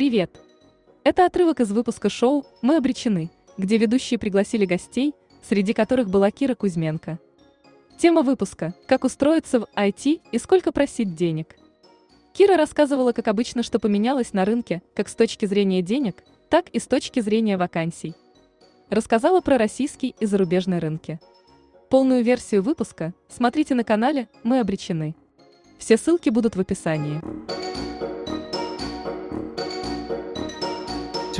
Привет! Это отрывок из выпуска шоу «Мы обречены», где ведущие пригласили гостей, среди которых была Кира Кузьменко. Тема выпуска – как устроиться в IT и сколько просить денег. Кира рассказывала, как обычно, что поменялось на рынке, как с точки зрения денег, так и с точки зрения вакансий. Рассказала про российский и зарубежный рынки. Полную версию выпуска смотрите на канале «Мы обречены». Все ссылки будут в описании.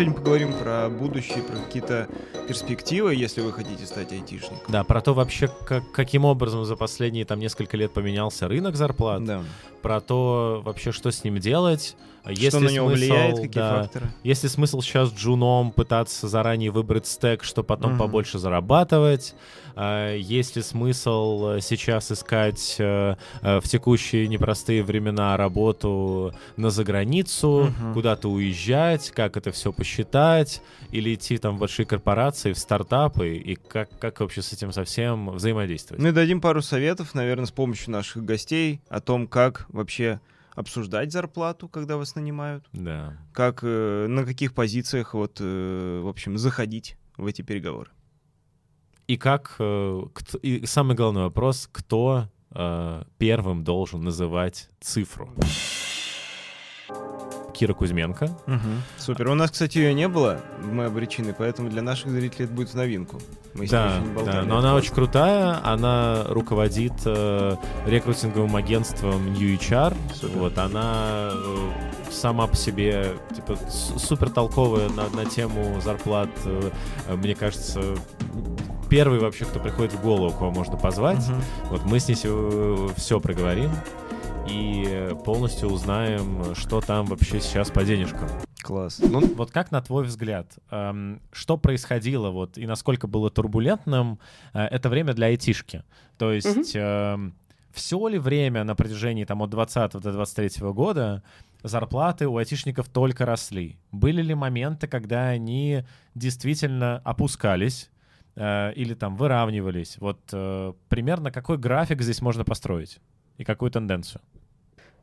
Сегодня поговорим про будущее, про какие-то перспективы, если вы хотите стать айтишником. Да, про то вообще, как, каким образом за последние там несколько лет поменялся рынок зарплат, Да. про то вообще, что с ним делать, есть Что на него смысл, влияет, какие да, факторы? есть ли смысл сейчас джуном пытаться заранее выбрать стек, чтобы потом Мгм. побольше зарабатывать, А, есть ли смысл э, сейчас искать э, э, в текущие непростые времена работу на заграницу, Мгм. куда-то уезжать, как это все посчитать, или идти там в большие корпорации, в стартапы, и как, как вообще с этим совсем взаимодействовать? Ну и дадим пару советов, наверное, с помощью наших гостей о том, как вообще обсуждать зарплату, когда вас нанимают, Да. как, э, на каких позициях, вот, э, в общем, заходить в эти переговоры. И как... э, кто- и самый главный вопрос, кто э, первым должен называть цифру? Кира Кузьменко. Супер. У нас, кстати, ее не было, мы обречены, поэтому для наших зрителей это будет в новинку. Мы с ней Да, не да, но она очень крутая, она руководит э, рекрутинговым агентством New HR. Супер. Вот, она э, сама по себе типа супер толковая на, на тему зарплат. Э, э, мне кажется, первый вообще, кто приходит в голову, кого можно позвать. Мгм. Вот мы с ней все проговорим и э, полностью узнаем, что там вообще сейчас по денежкам. Класс. Ну, вот как на твой взгляд, эм, что происходило вот и насколько было турбулентным э, это время для айтишки? То есть все ли время на протяжении там от 20 до 23 года зарплаты у айтишников только росли? Были ли моменты, когда они действительно опускались э, или там выравнивались? Вот э, примерно какой график здесь можно построить и какую тенденцию?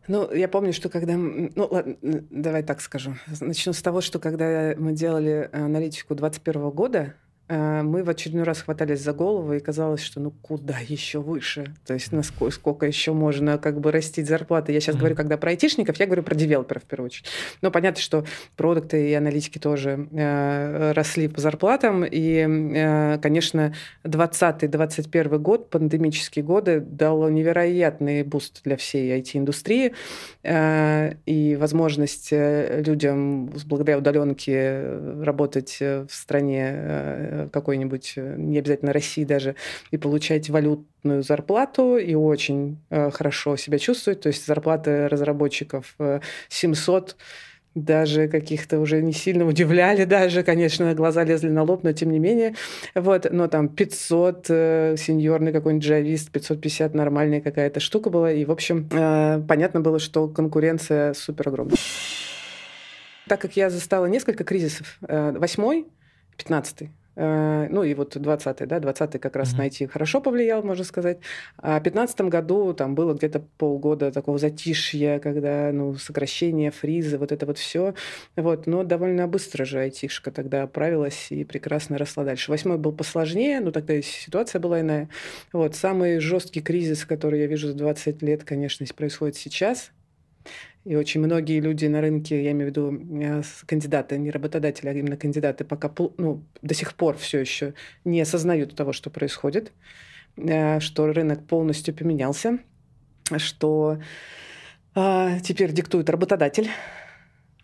Ну, я помню, что когда... Ну, ладно, давай так скажу. Начну с того, что когда мы делали аналитику 2021 года, э, мы в очередной раз хватались за голову, и казалось, что ну куда еще выше? То есть насколько сколько еще можно как бы растить зарплаты? Я сейчас Мгм. говорю, когда про айтишников, я говорю про девелоперов в первую очередь. Но понятно, что продукты и аналитики тоже э, росли по зарплатам. И, э, конечно, 2020-2021 год, пандемические годы, дал невероятный boost для всей IT-индустрии. Э, и возможность э, людям благодаря удаленке э, работать э, в стране э, какой-нибудь, э, не обязательно России даже, и получать валютную зарплату, и очень э, хорошо себя чувствовать. То есть зарплаты разработчиков э, 700 даже каких-то уже не сильно удивляли даже, конечно, глаза лезли на лоб, но тем не менее. Вот, но там 500 э, сеньорный какой-нибудь джавист, 550 нормальная какая-то штука была. И, в общем, э, понятно было, что конкуренция супер огромная. Так как я застала несколько кризисов, э, восьмой, пятнадцатый, э, ну и вот 20-й, да, 20-й как раз Мгм. найти хорошо повлиял, можно сказать. А в 15 году там было где-то полгода такого затишья, когда, ну, сокращение, фризы, вот это вот все. Вот, но довольно быстро же айтишка тогда оправилась и прекрасно росла дальше. Восьмой был посложнее, но тогда и ситуация была иная. Вот, самый жесткий кризис, который я вижу за 20 лет, конечно, происходит сейчас. И очень многие люди на рынке, я имею в виду э, кандидаты, не работодатели, а именно кандидаты, пока ну, до сих пор все еще не осознают того, что происходит, э, что рынок полностью поменялся, что а, теперь диктует работодатель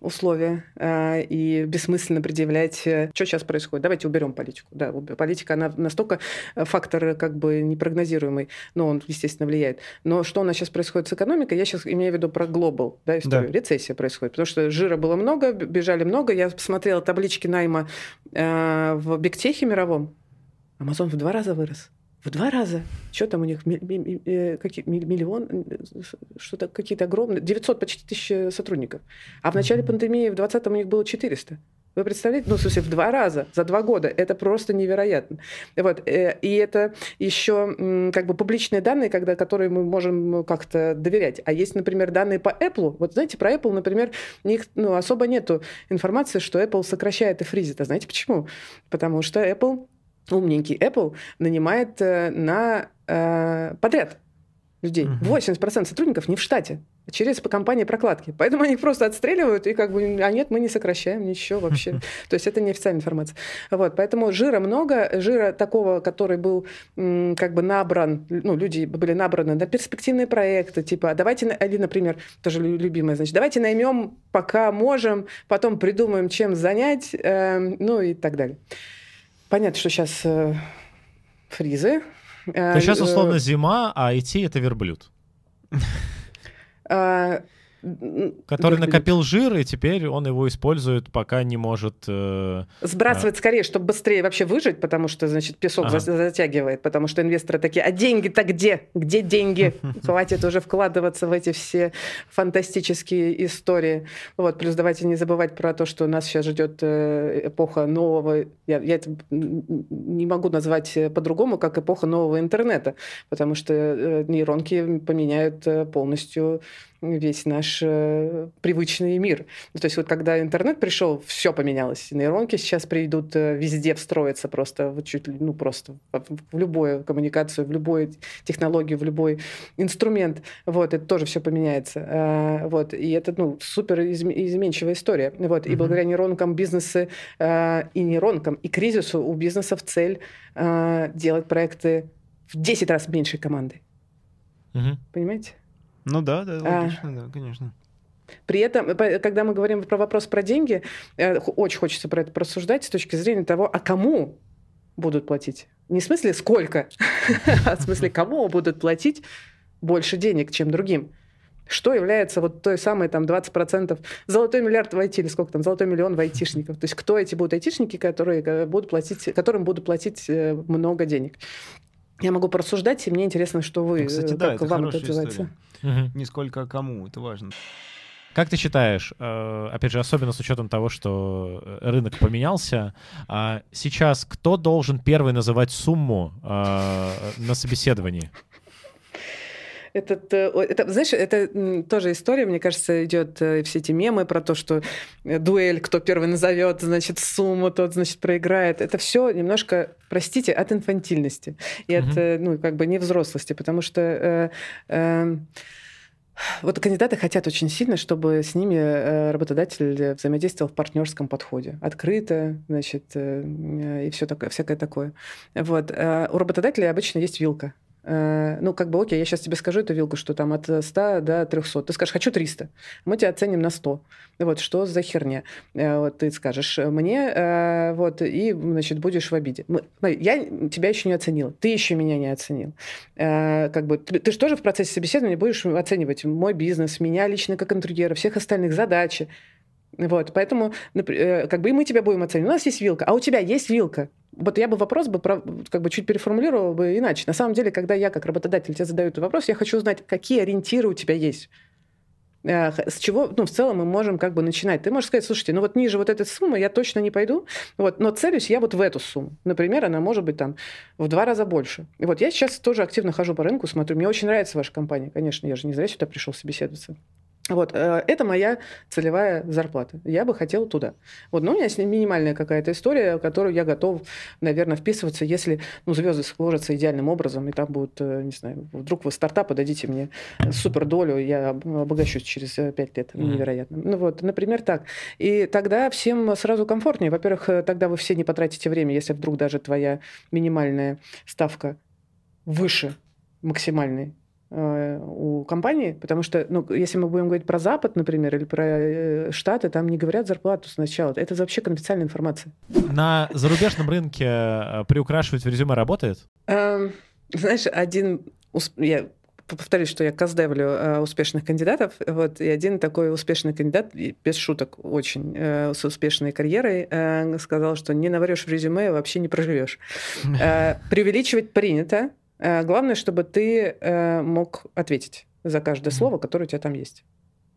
условия, а, и бессмысленно предъявлять, э, что сейчас происходит. Давайте уберем политику. Да, политика, она настолько э, фактор как бы непрогнозируемый, но он, естественно, влияет. Но что у нас сейчас происходит с экономикой, я сейчас имею в виду про глобал, да, историю. Да. Рецессия происходит, потому что жира было много, бежали много. Я посмотрела таблички найма э, в бигтехе мировом. Амазон в два раза вырос. В два раза. Что там у них? Э, миллион? э, Что-то какие-то огромные. 900 почти тысяч сотрудников. А в начале пандемии в 2020 у них было 400. Вы представляете? Ну, в смысле, в два раза за два года. Это просто невероятно. Вот. Э, и это еще как бы публичные данные, когда, которые мы можем как-то доверять. А есть, например, данные по Apple. Вот знаете, про Apple, например, них, ну, особо нету информации, что Apple сокращает и фризит. А знаете почему? Потому что Apple, умненький Apple, нанимает э, на э, подряд людей. Угу. 80% сотрудников не в штате, а через компании прокладки. Поэтому они просто отстреливают, и как бы, а нет, мы не сокращаем ничего вообще. То есть это неофициальная информация. Вот, поэтому жира много, жира такого, который был как бы набран, ну, люди были набраны на перспективные проекты, типа, «А давайте, или, например, тоже любимое, значит, давайте наймем, пока можем, потом придумаем, чем занять, э, ну и так далее. Понятно, что сейчас э, фризы, то сейчас э, условно зима, а идти это верблюд. Который накопил жир, и теперь он его использует, пока не может... Э, Сбрасывать а... скорее, чтобы быстрее вообще выжить, потому что, значит, песок ага. затягивает, потому что инвесторы такие, а деньги-то где? Где деньги? Хватит уже вкладываться в эти все фантастические истории. Вот, плюс давайте не забывать про то, что нас сейчас ждет э, эпоха нового... Я, я это не могу назвать по-другому, как эпоха нового интернета, потому что э, нейронки поменяют э, полностью весь наш э, привычный мир. Ну, то есть вот когда интернет пришел, все поменялось. Нейронки сейчас придут э, везде встроиться просто, вот чуть ли, ну просто в, в любую коммуникацию, в любую технологию, в любой инструмент. Вот, это тоже все поменяется. Э, вот, и это, ну, супер изменчивая история. Вот, mm-hmm. и благодаря нейронкам бизнесы э, и нейронкам, и кризису у бизнесов цель э, делать проекты в 10 раз меньшей командой. Mm-hmm. Понимаете? Ну да, да, а. логично, а, да, конечно. При этом, когда мы говорим про вопрос про деньги, э, очень хочется про это просуждать с точки зрения того, а кому будут платить. Не в смысле сколько, а в смысле кому будут платить больше денег, чем другим. Что является вот той самой там 20% золотой миллиард в IT или сколько там, золотой миллион в айтишников. То есть кто эти будут айтишники, которые э, будут платить, которым будут платить э, много денег. Я могу порассуждать, и мне интересно, что вы, ну, Кстати, да, как вам это отзывается. Угу. Не сколько кому, это важно. Как ты считаешь, э, опять же, особенно с учетом того, что э, рынок поменялся, а сейчас кто должен первый называть сумму э, на собеседовании? Этот, это, знаешь, это тоже история, мне кажется, идет все эти мемы про то, что дуэль, кто первый назовет, значит, сумму, тот, значит, проиграет. Это все немножко, простите, от инфантильности и от, mm ну, как бы невзрослости, потому что э, э, вот кандидаты хотят очень сильно, чтобы с ними э, работодатель взаимодействовал в партнерском подходе. Открыто, значит, э, и все такое, всякое такое. Вот. Э, у работодателя обычно есть вилка. Ну, как бы, окей, я сейчас тебе скажу эту вилку, что там от 100 до 300. Ты скажешь, хочу 300. Мы тебя оценим на 100. Вот, что за херня? Вот, ты скажешь мне, вот, и, значит, будешь в обиде. Мы, я тебя еще не оценил, ты еще меня не оценил. Как бы, ты, ты же тоже в процессе собеседования будешь оценивать мой бизнес, меня лично как интерьера, всех остальных задачи. Вот, поэтому э, как бы и мы тебя будем оценивать. У нас есть вилка, а у тебя есть вилка. Вот я бы вопрос бы как бы чуть переформулировала бы иначе. На самом деле, когда я как работодатель тебе задаю этот вопрос, я хочу узнать, какие ориентиры у тебя есть. Э, с чего, ну, в целом мы можем как бы начинать. Ты можешь сказать, слушайте, ну вот ниже вот этой суммы я точно не пойду, вот, но целюсь я вот в эту сумму. Например, она может быть там в два раза больше. И вот я сейчас тоже активно хожу по рынку, смотрю, мне очень нравится ваша компания, конечно, я же не зря сюда пришел собеседоваться. Вот, э, это моя целевая зарплата. Я бы хотела туда. Вот, но у меня есть минимальная какая-то история, в которую я готов, наверное, вписываться, если ну, звезды сложатся идеальным образом, и там будут, э, не знаю, вдруг вы стартапы дадите мне супер долю, я обогащусь через э, пять лет. Невероятно. Ну вот, например, так. И тогда всем сразу комфортнее. Во-первых, тогда вы все не потратите время, если вдруг даже твоя минимальная ставка выше максимальной Э, у компании, потому что, ну, если мы будем говорить про Запад, например, или про э, Штаты, там не говорят зарплату сначала. Это вообще конфиденциальная информация. На зарубежном рынке э, приукрашивать в резюме работает? Эм, знаешь, один... Я повторюсь, что я каздевлю успешных кандидатов. Вот, и один такой успешный кандидат, без шуток, очень с успешной карьерой, сказал, что не наварешь в резюме, вообще не проживешь. преувеличивать принято, Э, главное, чтобы ты э, мог ответить за каждое слово, которое у тебя там есть.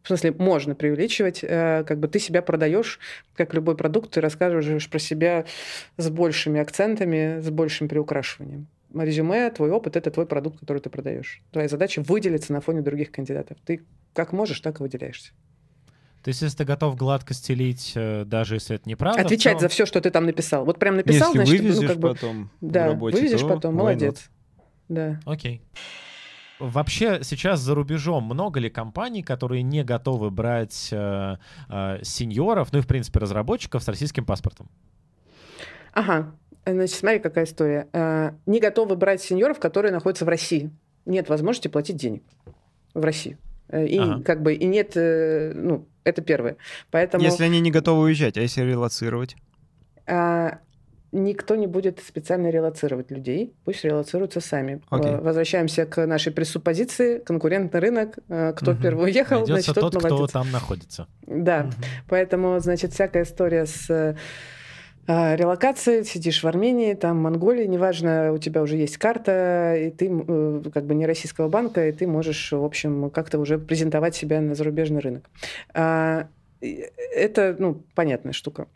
В смысле, можно преувеличивать, э, как бы ты себя продаешь, как любой продукт, ты рассказываешь про себя с большими акцентами, с большим приукрашиванием. Резюме, твой опыт – это твой продукт, который ты продаешь. Твоя задача – выделиться на фоне других кандидатов. Ты как можешь, так и выделяешься. То есть, если ты готов гладко стелить, э, даже если это неправда... Отвечать то... за все, что ты там написал. Вот прям написал, если значит, вывезешь ну, как бы... потом Да, работе, вывезешь то потом, молодец. Да. Окей. Вообще сейчас за рубежом много ли компаний, которые не готовы брать э, э, сеньоров, ну и в принципе разработчиков с российским паспортом? Ага, значит, смотри, какая история. Э, Не готовы брать сеньоров, которые находятся в России. Нет возможности платить денег в России. Э, И Ага. как бы и нет, э, ну, это первое. Поэтому Если они не готовы уезжать, а если релацировать? а, никто не будет специально релацировать людей, пусть релацируются сами. Окей. Э, Возвращаемся к нашей пресуппозиции. Конкурентный рынок. э, Кто Мгм. первый уехал, Найдется значит, тот, тот кто там находится. Да. Мгм. Поэтому, значит, всякая история с э, э, релокацией, сидишь в Армении, там, Монголии, неважно, у тебя уже есть карта, и ты как бы не российского банка, и ты можешь, в общем, как-то уже презентовать себя на зарубежный рынок. А, Это, ну, понятная штука.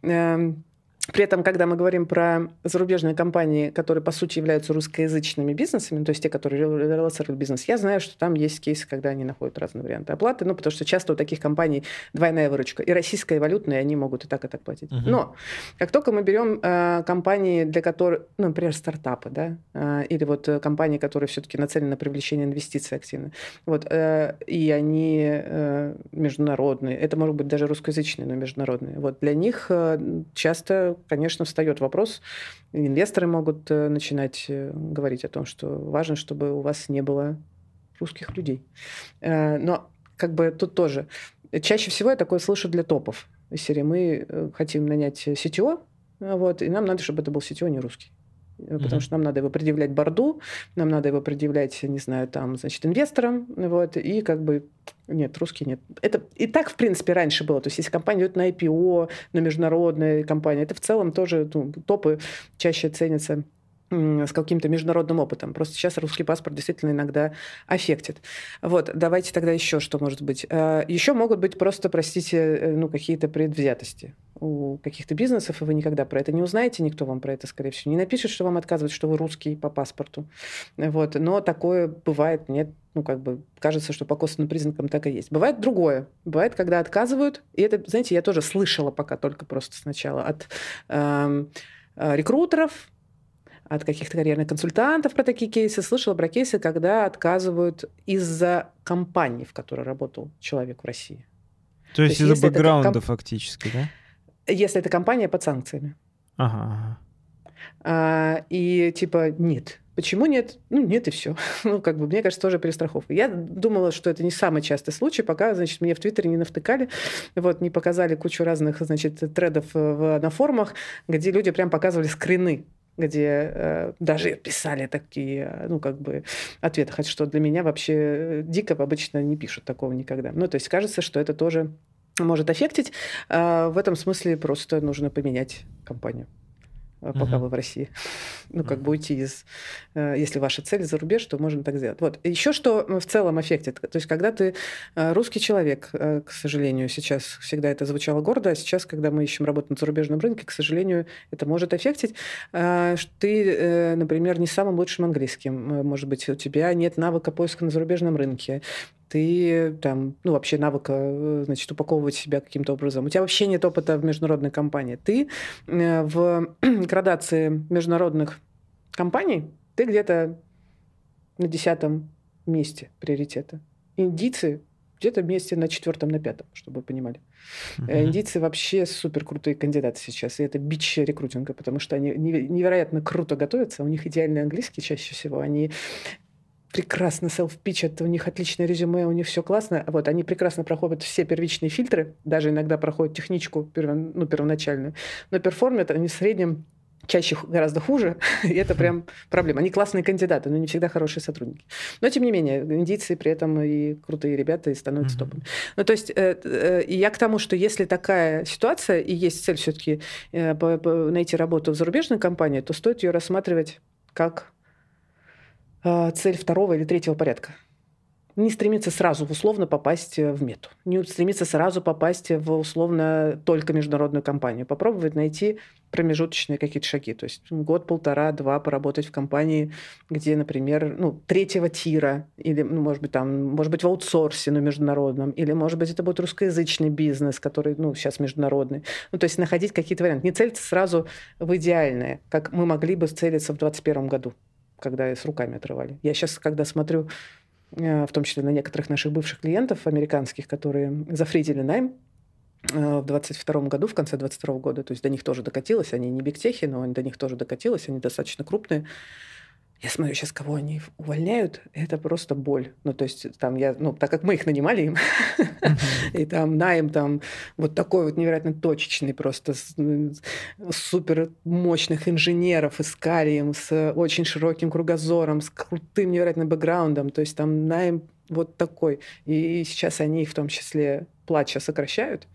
При этом, когда мы говорим про зарубежные компании, которые, по сути, являются русскоязычными бизнесами, то есть те, которые рел- релоцируют бизнес, я знаю, что там есть кейсы, когда они находят разные варианты оплаты, ну, потому что часто у таких компаний двойная выручка. И российская, и валютная, и они могут и так, и так платить. Мгм. Но как только мы берем э, компании, для которых, ну, например, стартапы, да, э, или вот э, компании, которые все-таки нацелены на привлечение инвестиций активно, вот, э, и они э, международные, это может быть даже русскоязычные, но международные, вот, для них э, часто, конечно, встает вопрос, инвесторы могут э, начинать э, говорить о том, что важно, чтобы у вас не было русских людей. Э, Но как бы тут тоже. Чаще всего я такое слышу для топов. Из серии мы хотим нанять CTO, вот, и нам надо, чтобы это был CTO не русский. Э, Потому Мгм. что нам надо его предъявлять борду, нам надо его предъявлять, не знаю, там, значит, инвесторам, вот, и как бы нет, русский нет. Это и так, в принципе, раньше было. То есть, если компания идет на IPO, на международные компании, это в целом тоже ну, топы чаще ценятся с каким-то международным опытом. Просто сейчас русский паспорт действительно иногда аффектит. Вот, давайте тогда еще что может быть. Э, Еще могут быть просто, простите, э, ну, какие-то предвзятости у каких-то бизнесов, и вы никогда про это не узнаете, никто вам про это, скорее всего, не напишет, что вам отказывают, что вы русский по паспорту. Вот. Но такое бывает, нет, ну, как бы, кажется, что по косвенным признакам так и есть. Бывает другое. Бывает, когда отказывают, и это, знаете, я тоже слышала пока только просто сначала от эм, э, рекрутеров, от каких-то карьерных консультантов про такие кейсы. Слышала про кейсы, когда отказывают из-за компании, в которой работал человек в России. То есть есть из-за бэкграунда комп- фактически, да? Если это компания под санкциями. Ага, ага. А, и типа нет. Почему нет? Ну, нет и все. Ну, как бы, мне кажется, тоже перестраховка. Я думала, что это не самый частый случай, пока, значит, мне в Твиттере не навтыкали, вот, не показали кучу разных, значит, тредов э, в- на форумах, где люди прям показывали скрины где э, даже писали такие, э, ну, как бы, ответы. Хотя что для меня вообще э, дико обычно не пишут такого никогда. Ну, то есть кажется, что это тоже может аффектить. А в этом смысле просто нужно поменять компанию э, пока Мгм. вы в России. Ну, как бы уйти из... э, Если ваша цель за рубеж, то можно так сделать. Вот. Еще что в целом аффектит. То есть, когда ты э, русский человек, э, к сожалению, сейчас всегда это звучало гордо, а сейчас, когда мы ищем работу на зарубежном рынке, к сожалению, это может аффектить, э, что ты, э, например, не самым лучшим английским. Э, Может быть, у тебя нет навыка поиска на зарубежном рынке ты там, ну, вообще навыка, э, значит, упаковывать себя каким-то образом. У тебя вообще нет опыта в международной компании. Ты э, в градации международных компаний, ты где-то на десятом месте приоритета. Индийцы где-то месте на четвертом, на пятом, чтобы вы понимали. Мгм. Индийцы вообще супер крутые кандидаты сейчас, и это бич рекрутинга, потому что они неве- невероятно круто готовятся, у них идеальный английский чаще всего, они прекрасно селф-пичат, у них отличное резюме, у них все классно. Вот, они прекрасно проходят все первичные фильтры, даже иногда проходят техничку перво- ну, первоначальную, но перформят они в среднем чаще гораздо хуже, и это прям проблема. Они классные кандидаты, но не всегда хорошие сотрудники. Но, тем не менее, индийцы при этом и крутые ребята, и становятся Мгм. топами. Ну, то есть, э, э, я к тому, что если такая ситуация, и есть цель все-таки найти работу в зарубежной компании, то стоит ее рассматривать как э, цель второго или третьего порядка. не стремится сразу условно попасть в мету, не стремится сразу попасть в условно только международную компанию. Попробовать найти промежуточные какие-то шаги. То есть год, полтора, два поработать в компании, где, например, ну, третьего тира, или, ну, может быть, там, может быть, в аутсорсе, но международном, или, может быть, это будет русскоязычный бизнес, который, ну, сейчас международный. Ну, то есть находить какие-то варианты. Не целиться сразу в идеальное, как мы могли бы целиться в 2021 году, когда с руками отрывали. Я сейчас, когда смотрю э, в том числе на некоторых наших бывших клиентов американских, которые зафризили найм, Э, в 22 году, в конце 22 года, то есть до них тоже докатилось, они не бигтехи, но до них тоже докатилось, они достаточно крупные. Я смотрю сейчас, кого они увольняют, это просто боль. Ну, то есть там я, ну, так как мы их нанимали им, и там найм там вот такой вот невероятно точечный просто супер мощных инженеров искали им с очень широким кругозором, с крутым невероятным бэкграундом, то есть там найм вот такой. И сейчас они их в том числе плача сокращают,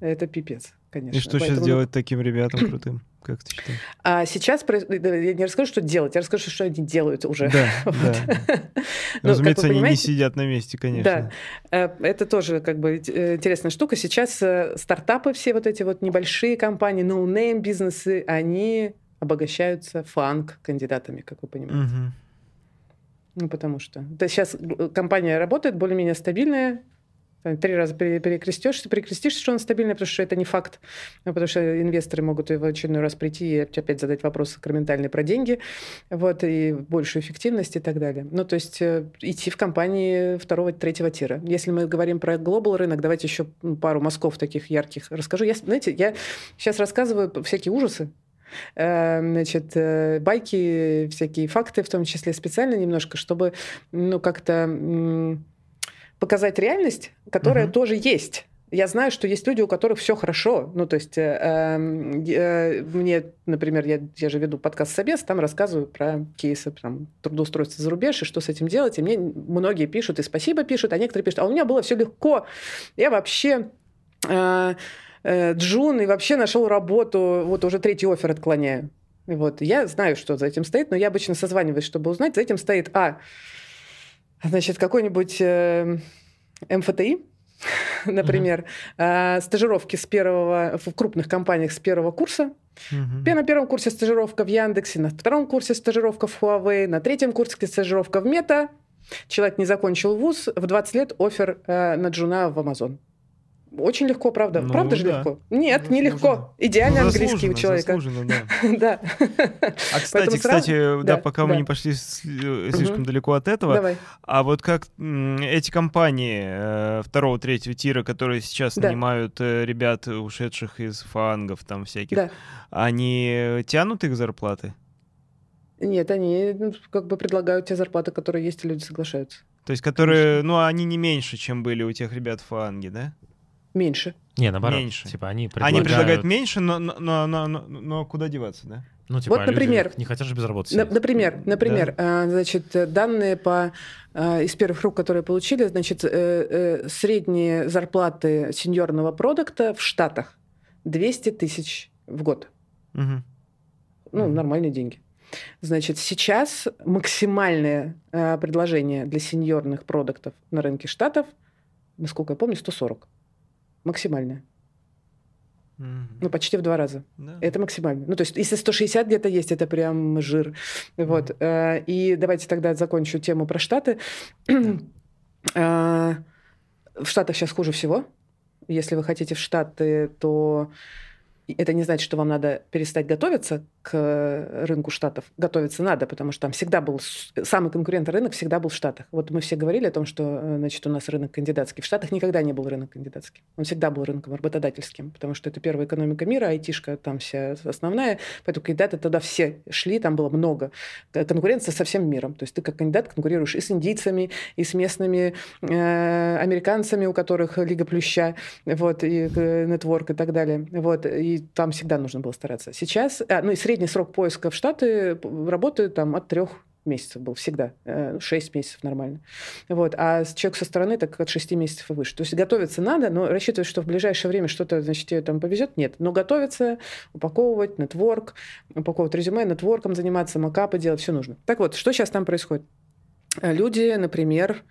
это пипец, конечно. И что Поэтому... сейчас делать таким ребятам крутым? Как ты считаешь? А сейчас я не расскажу, что делать, я расскажу, что они делают уже. Да, да. Ну, Разумеется, они не сидят на месте, конечно. Да, э, это тоже как бы э, интересная штука. Сейчас э, стартапы все вот эти вот небольшие компании, no-name бизнесы, они обогащаются фанк кандидатами, как вы понимаете. Угу. Ну, потому что... Да, сейчас компания работает более-менее стабильная, три раза перекрестишься, перекрестишься, что он стабильный, потому что это не факт, ну, потому что инвесторы могут в очередной раз прийти и опять задать вопросы сакраментальные про деньги, вот, и большую эффективность и так далее. Ну, то есть э, идти в компании второго, третьего тира. Если мы говорим про глобал рынок, давайте еще пару мазков таких ярких расскажу. Я, знаете, я сейчас рассказываю всякие ужасы, э, значит, э, байки, всякие факты, в том числе специально немножко, чтобы, ну, как-то показать реальность, которая угу. тоже есть. Я знаю, что есть люди, у которых все хорошо. Ну, то есть э, э, мне, например, я, я же веду подкаст «Собес», там рассказываю про кейсы там, трудоустройства за рубеж и что с этим делать. И мне многие пишут, и спасибо пишут, а некоторые пишут, а у меня было все легко. Я вообще... Э, э, Джун и вообще нашел работу, вот уже третий офер отклоняю. Вот. Я знаю, что за этим стоит, но я обычно созваниваюсь, чтобы узнать. За этим стоит, а, Значит, какой-нибудь э, МФТИ, например, mm-hmm. э, стажировки с первого в крупных компаниях с первого курса. Mm-hmm. На первом курсе стажировка в Яндексе, на втором курсе стажировка в Huawei, на третьем курсе стажировка в Мета. Человек не закончил вуз, в 20 лет офер э, на джуна в Amazon. Очень легко, правда. Ну, правда же да. легко? Нет, ну, не легко. Идеальный ну, английский у человека. да. да. А кстати, кстати, да, пока мы не пошли слишком угу. далеко от этого, а вот как эти компании э, второго, третьего тира, которые сейчас нанимают э, ребят, ушедших из фангов там всяких, они тянут их зарплаты? Нет, они ну, как бы предлагают те зарплаты, которые есть, и люди соглашаются. То есть, которые, ну, они не меньше, чем были у тех ребят в фанге, да? Меньше. Не, наоборот. Меньше. Типа они предлагают... Они предлагают меньше, но, но, но, но, но, куда деваться, да? Ну, типа, вот, например, не хотят же без работы сидеть. Например, например да? значит, данные по, а, из первых рук, которые получили, значит, э, э, средние зарплаты сеньорного продукта в Штатах 200 тысяч в год. Угу. Ну, угу. нормальные деньги. Значит, сейчас максимальное э, предложение для сеньорных продуктов на рынке Штатов, насколько я помню, 140 максимальная. Mm-hmm. Ну, почти в два раза. Yeah. Это максимально. Ну, то есть, если 160 где-то есть, это прям жир. Mm-hmm. Вот. Э, и давайте тогда закончу тему про Штаты. Э, в Штатах сейчас хуже всего. Если вы хотите в Штаты, то это не значит, что вам надо перестать готовиться к э, рынку Штатов. Готовиться надо, потому что там всегда был... Самый конкурентный рынок всегда был в Штатах. Вот мы все говорили о том, что э, значит, у нас рынок кандидатский. В Штатах никогда не был рынок кандидатский. Он всегда был рынком работодательским, потому что это первая экономика мира, айтишка там вся основная. Поэтому кандидаты тогда все шли, там было много. Конкуренция со всем миром. То есть ты как кандидат конкурируешь и с индийцами, и с местными э, американцами, у которых Лига Плюща, вот, и э, и так далее. Вот, и там всегда нужно было стараться. Сейчас, а, ну и средний срок поиска в Штаты работает там от трех месяцев был всегда. Э, шесть месяцев нормально. Вот. А человек со стороны так от шести месяцев и выше. То есть готовиться надо, но рассчитывать, что в ближайшее время что-то, значит, тебе там повезет, нет. Но готовиться, упаковывать, нетворк, упаковывать резюме, нетворком заниматься, макапы делать, все нужно. Так вот, что сейчас там происходит? Люди, например,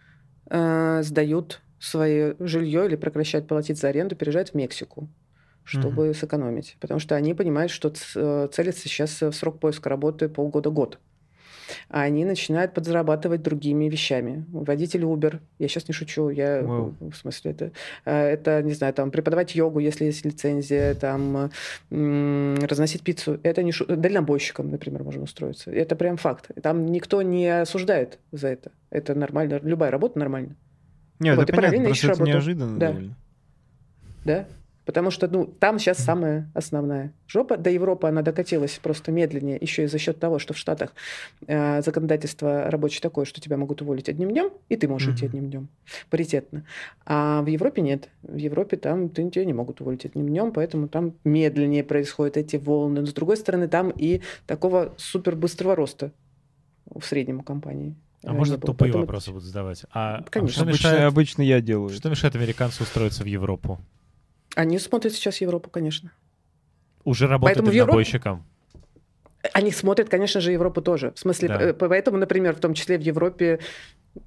э, сдают свое жилье или прекращают платить за аренду, переезжают в Мексику чтобы угу. сэкономить. Потому что они понимают, что э, целятся сейчас в срок поиска работы полгода-год а они начинают подзарабатывать другими вещами. Водитель Uber, я сейчас не шучу, я wow. в смысле это, э, это, не знаю, там преподавать йогу, если есть лицензия, там разносить пиццу, это не шу... дальнобойщиком, например, можно устроиться. Это прям факт. Там никто не осуждает за это. Это нормально, любая работа нормальна. Нет, вот, это понятно, просто это работу. неожиданно да. довольно. Да, Потому что ну, там сейчас самая основная жопа. До Европы она докатилась просто медленнее, еще и за счет того, что в Штатах э, законодательство рабочее такое, что тебя могут уволить одним днем, и ты можешь mm-hmm. идти одним днем. Паритетно. А в Европе нет. В Европе там ты, тебя не могут уволить одним днем, поэтому там медленнее происходят эти волны. Но с другой стороны, там и такого супер быстрого роста в среднем у компании. А можно тупые вопросы будут задавать? А, Конечно. А что мешает, обычно, обычно я делаю. Что мешает американцу устроиться в Европу? Они смотрят сейчас Европу, конечно. Уже работают Поэтому дальнобойщиком? Они смотрят, конечно же, Европу тоже. В смысле, да. поэтому, например, в том числе в Европе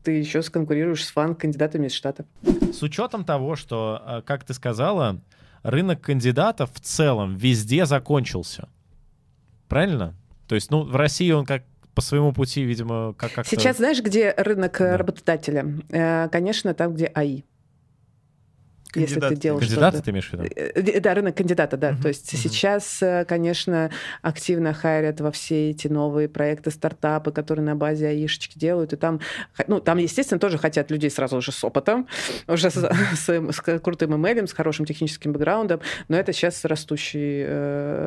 ты еще сконкурируешь с фан-кандидатами из Штатов. С учетом того, что, э, как ты сказала, рынок кандидатов в целом везде закончился. Правильно? То есть, ну, в России он как по своему пути, видимо, как как Сейчас знаешь, где рынок да. работодателя? Э, конечно, там, где АИ. Кандидат. Если ты делал Кандидата ты имеешь в виду? Э, э, да, рынок кандидата, да. Uh-huh. То есть uh-huh. сейчас, э, конечно, активно хайрят во все эти новые проекты, стартапы, которые на базе аишечки делают. И там, ну, там, естественно, тоже хотят людей сразу уже с опытом, уже с, с, с крутым ML, с хорошим техническим бэкграундом. Но это сейчас растущий,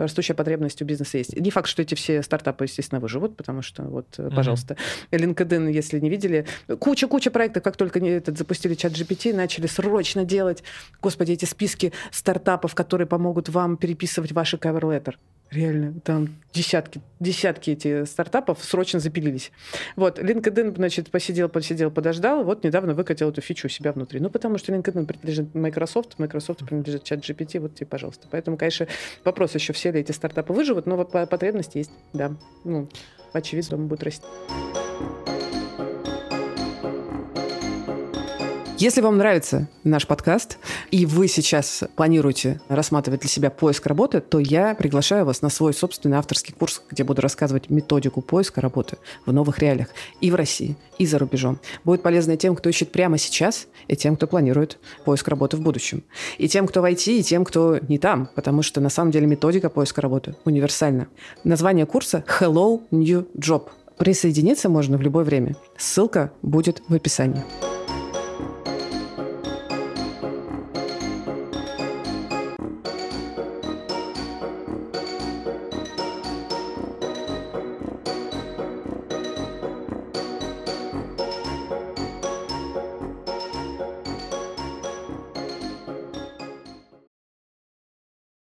растущая потребность у бизнеса есть. Не факт, что эти все стартапы, естественно, выживут, потому что, вот, uh-huh. пожалуйста, LinkedIn, если не видели, куча-куча проектов, как только они этот, запустили чат GPT, начали срочно делать Господи, эти списки стартапов, которые помогут вам переписывать ваши cover letter. Реально, там десятки, десятки эти стартапов срочно запилились. Вот, LinkedIn, значит, посидел, посидел, подождал, вот недавно выкатил эту фичу у себя внутри. Ну, потому что LinkedIn принадлежит Microsoft, Microsoft принадлежит чат GPT, вот тебе, пожалуйста. Поэтому, конечно, вопрос еще, все ли эти стартапы выживут, но потребность есть, да. Ну, очевидно, он будет расти. Если вам нравится наш подкаст, и вы сейчас планируете рассматривать для себя поиск работы, то я приглашаю вас на свой собственный авторский курс, где буду рассказывать методику поиска работы в новых реалиях и в России, и за рубежом. Будет полезно и тем, кто ищет прямо сейчас, и тем, кто планирует поиск работы в будущем. И тем, кто в IT, и тем, кто не там, потому что на самом деле методика поиска работы универсальна. Название курса «Hello New Job». Присоединиться можно в любое время. Ссылка будет в описании.